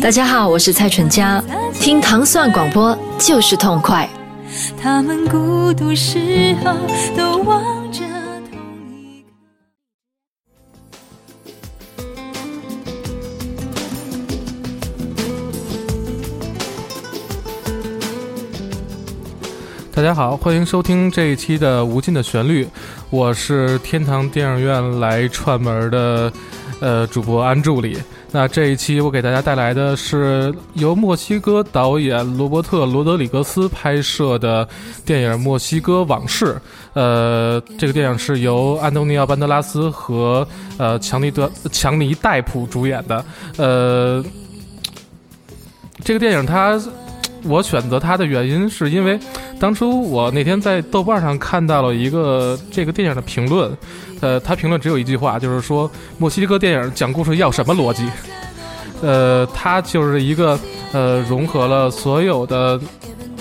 大家好，我是蔡淳佳，听糖蒜广播就是痛快。他们孤独时候都望大家好，欢迎收听这一期的《无尽的旋律》，我是天堂电影院来串门的，呃，主播安助理。那这一期我给大家带来的是由墨西哥导演罗伯特·罗德里格斯拍摄的电影《墨西哥往事》。呃，这个电影是由安东尼奥·班德拉斯和呃强尼德强尼戴普主演的。呃，这个电影它，我选择它的原因是因为当初我那天在豆瓣上看到了一个这个电影的评论。呃，他评论只有一句话，就是说墨西哥电影讲故事要什么逻辑？呃，它就是一个呃融合了所有的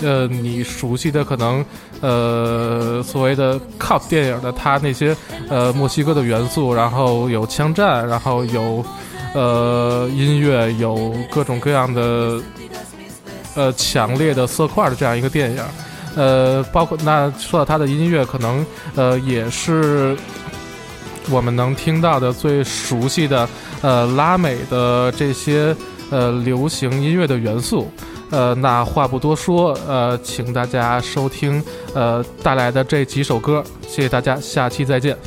呃你熟悉的可能呃所谓的 cop 电影的它那些呃墨西哥的元素，然后有枪战，然后有呃音乐，有各种各样的呃强烈的色块的这样一个电影。呃，包括那说到它的音乐，可能呃也是。我们能听到的最熟悉的，呃，拉美的这些呃流行音乐的元素，呃，那话不多说，呃，请大家收听呃带来的这几首歌，谢谢大家，下期再见。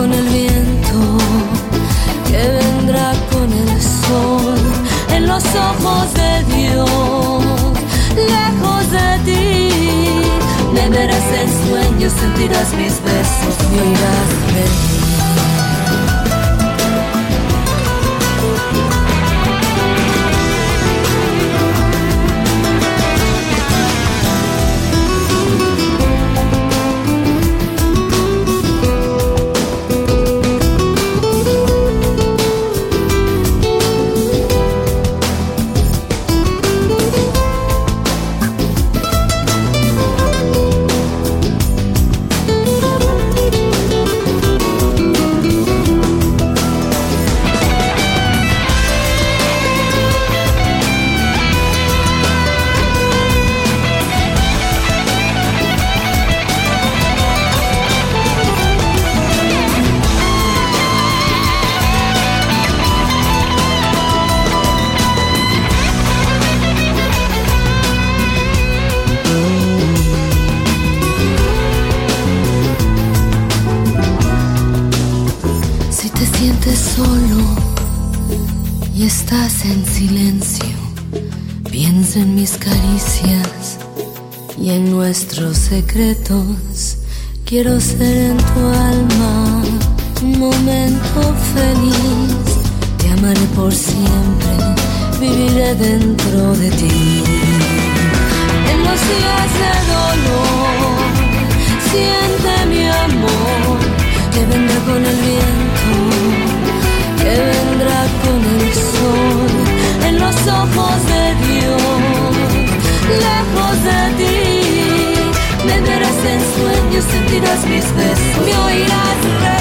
Con el viento que vendrá con el sol en los ojos de Dios, lejos de ti. Me verás en sueños, sentirás mis besos y oirás estás en silencio, piensa en mis caricias y en nuestros secretos. Quiero ser en tu alma un momento feliz. Te amaré por siempre, viviré dentro de ti. En los días de dolor, siente mi amor que vendrá con el viento, que vendrá con el sol en los ojos de Dios, lejos de ti, me verás en sueños sentirás mis besos, me oirás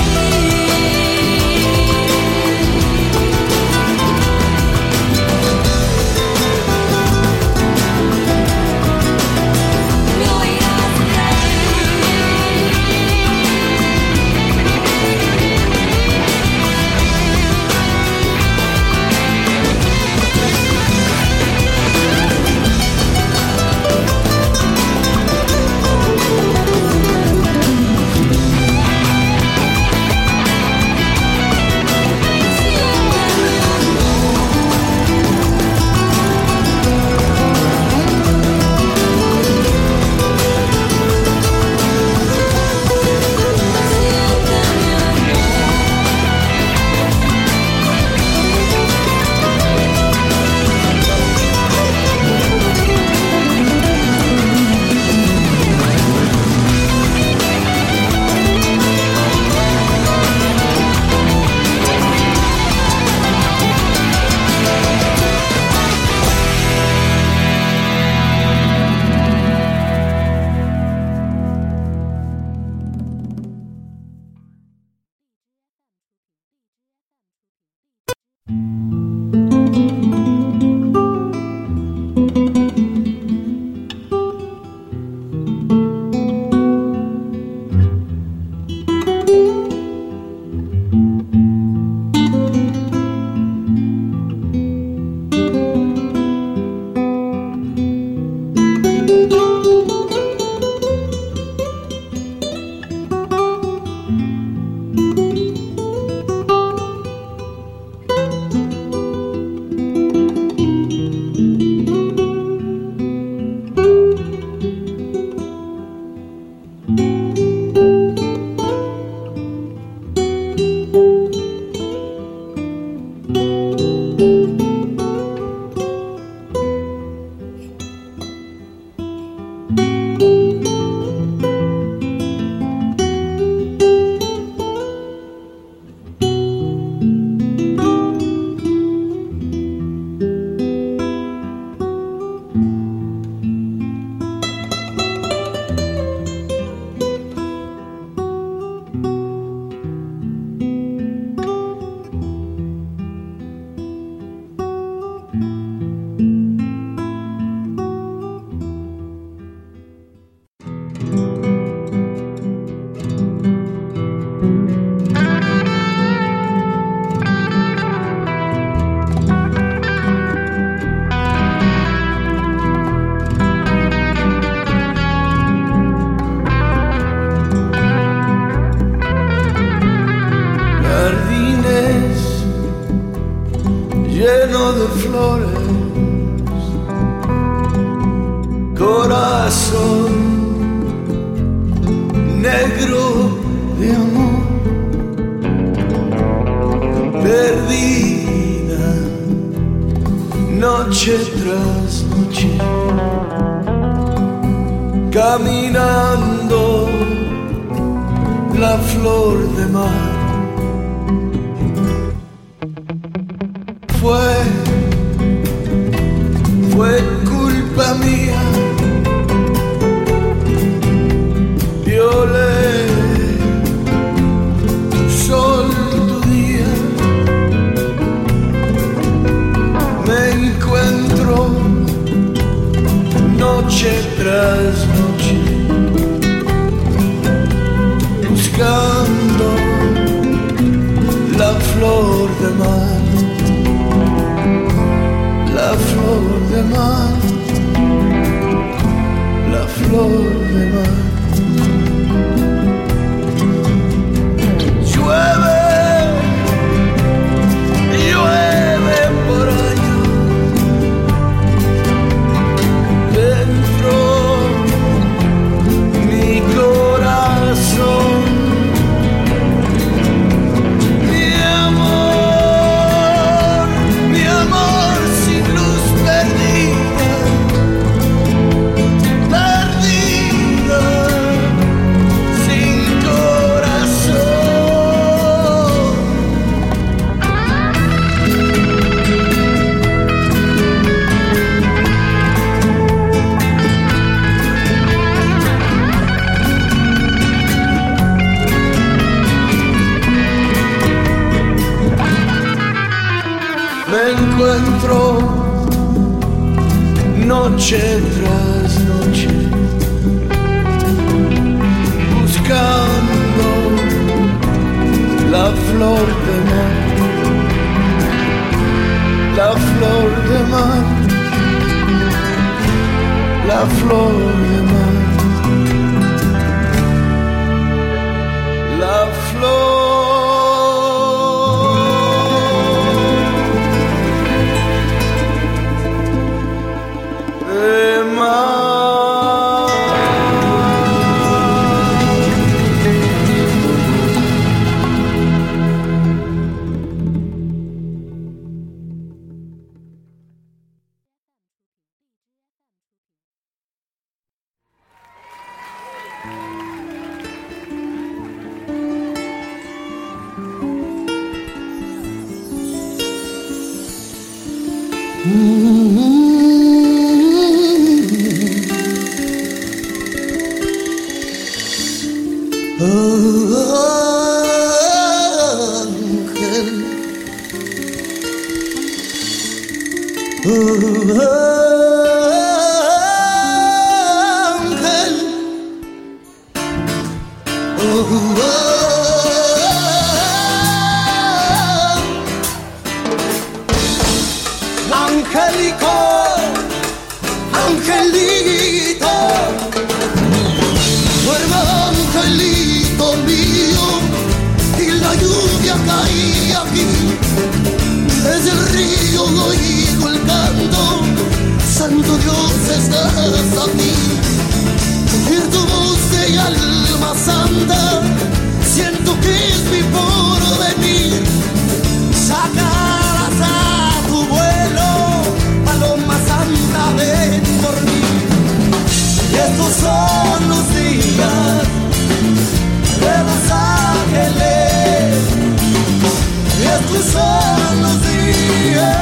fue, fue culpa mía. Yo le sol tu día, me encuentro noche tras estás aquí. Oír tu voz de alma santa, siento que es mi porvenir. Sacarás a tu vuelo, paloma santa, ven por mí. Y estos son los días de los ángeles. Y estos son los días.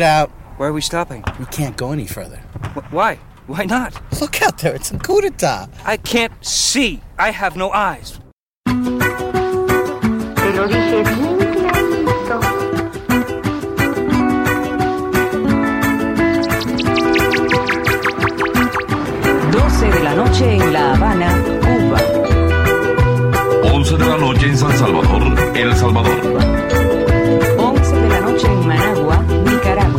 Get out. Where are we stopping? We can't go any further. Wh- why? Why not? Look out there. It's a coup d'etat. I can't see. I have no eyes. Te lo dije bien clarito. de la noche en La Habana, Cuba. 11 de la noche en San Salvador, El Salvador. 11 de la noche en Managua,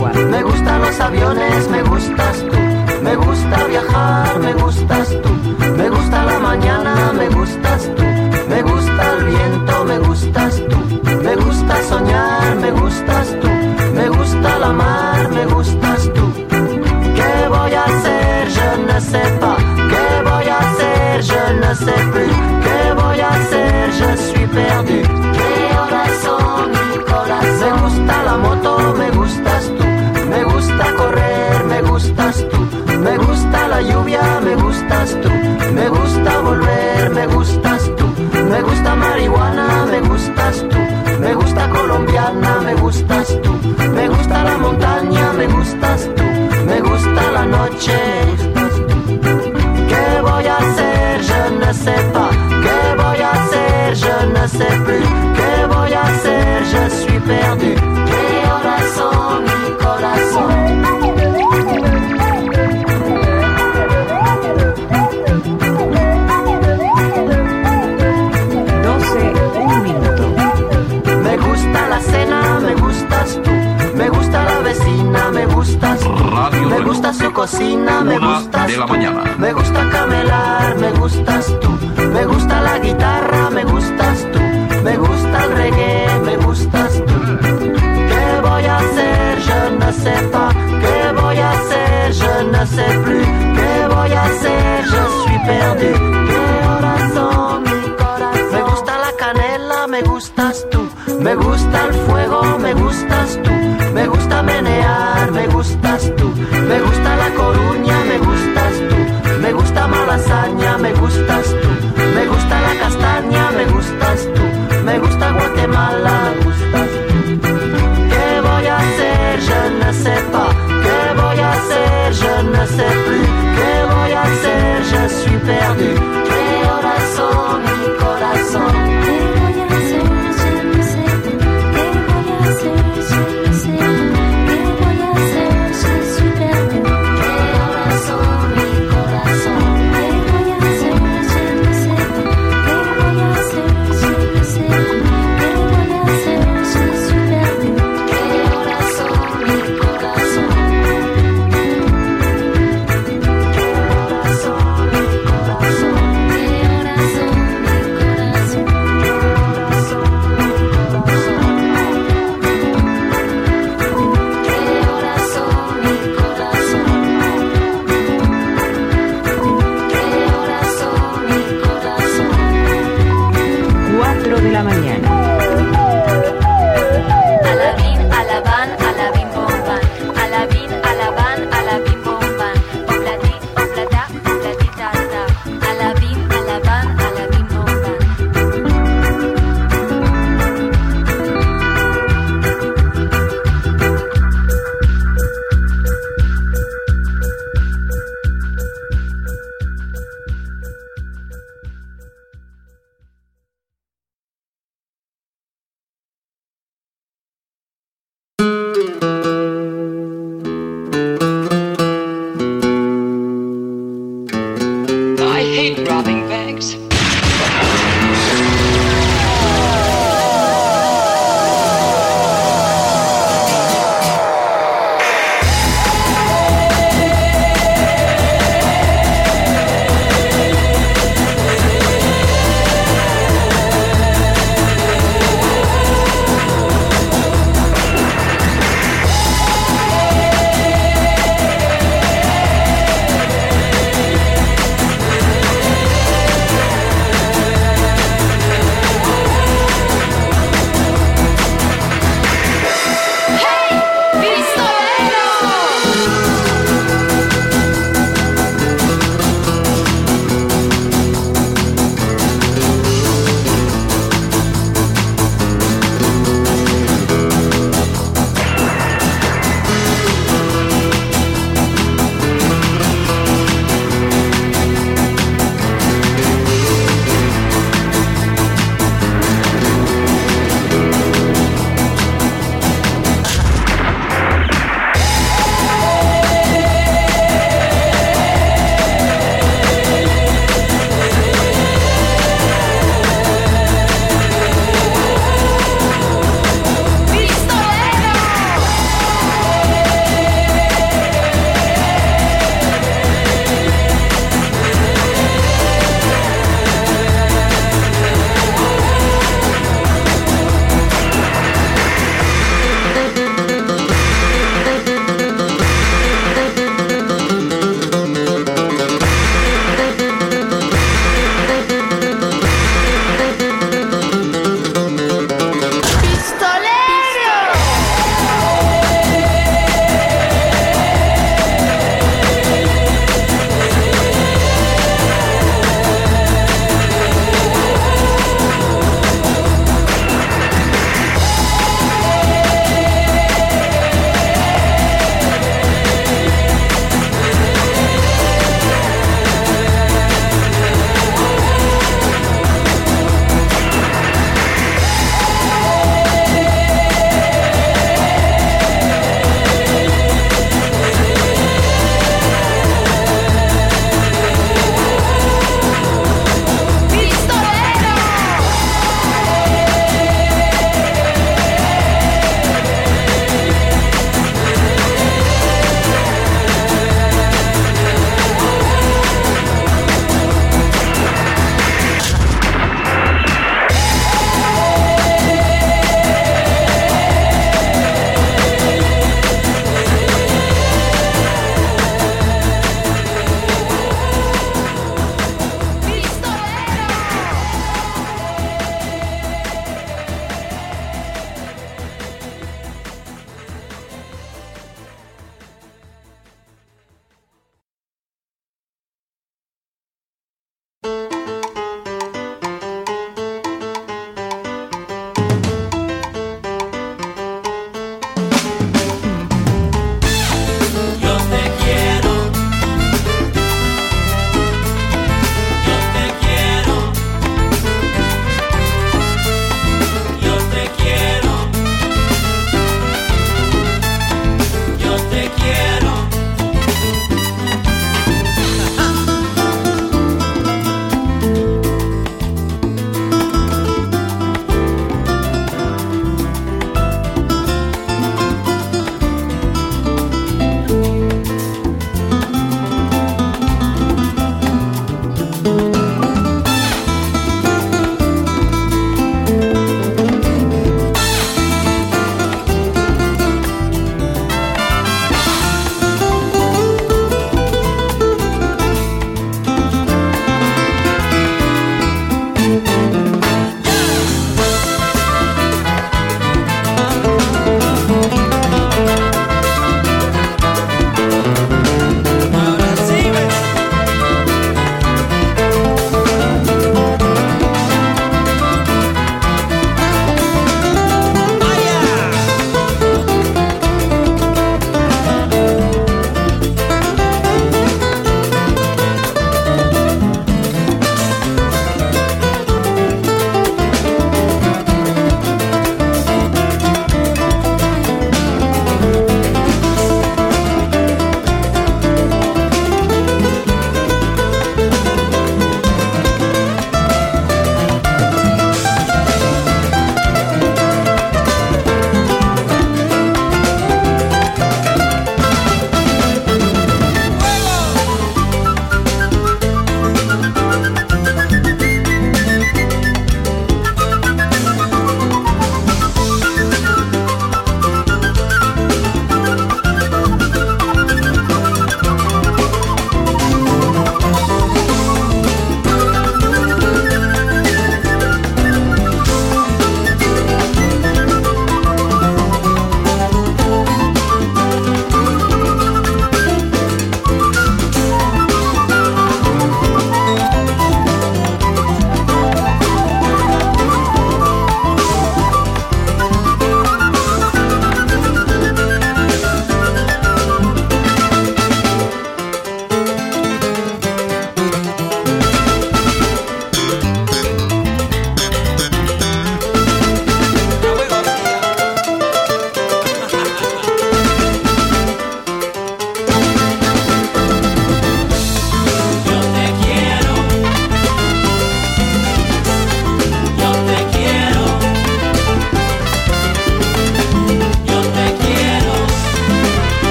Me gustan los aviones, me gustas tú. Me gusta viajar, me gustas tú. Me gusta la mañana, me gustas tú. Me gusta el viento, me gustas tú. Me gusta soñar, me gustas tú. Me gusta la mar, me gustas tú. ¿Qué voy a hacer? Je ne sais pas. ¿Qué voy a hacer? Je ne sais plus. ¿Qué voy a hacer? Je suis perdu. ¿Qué horas son corazón? Me gusta la moto, me. Me gusta correr, me gustas tú. Me gusta la lluvia, me gustas tú. Me gusta volver, me gustas tú. Me gusta marihuana, me gustas tú. Me gusta colombiana, me gustas tú. Me gusta la montaña, me gustas tú. Me gusta la noche, gusta su cocina, me Una gustas de la tú. mañana. Me gusta camelar, me gustas tú. Me gusta la guitarra, me gustas tú. Me gusta el reggae, me gustas tú. ¿Qué voy a hacer? Je ne sais pas. ¿Qué voy a hacer? Je ne sais plus. ¿Qué voy a hacer? Je suis perdu. ¿Qué horas son mi corazón? Me gusta la canela, me gustas tú. Me gusta el fuego, me gustas tú. Me gusta menear, me gustas tú.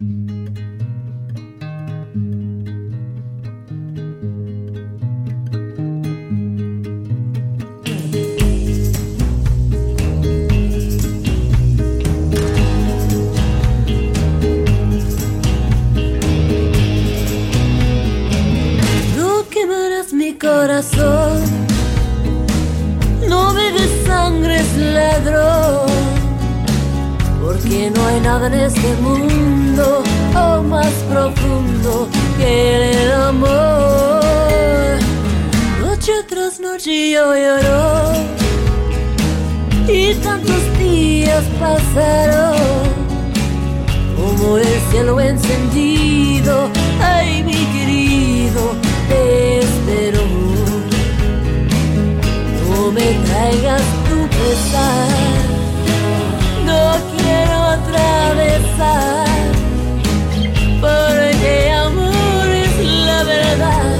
Música me traigas tu pesar. No quiero atravesar, porque amor es la verdad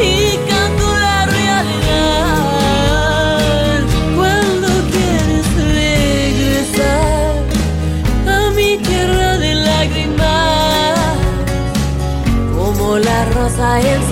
y canto la realidad. Cuando quieres regresar a mi tierra de lágrimas, como la rosa en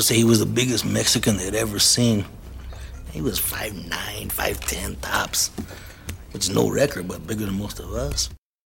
to say he was the biggest Mexican they'd ever seen. He was 5'9, 5'10 tops, which is no record, but bigger than most of us.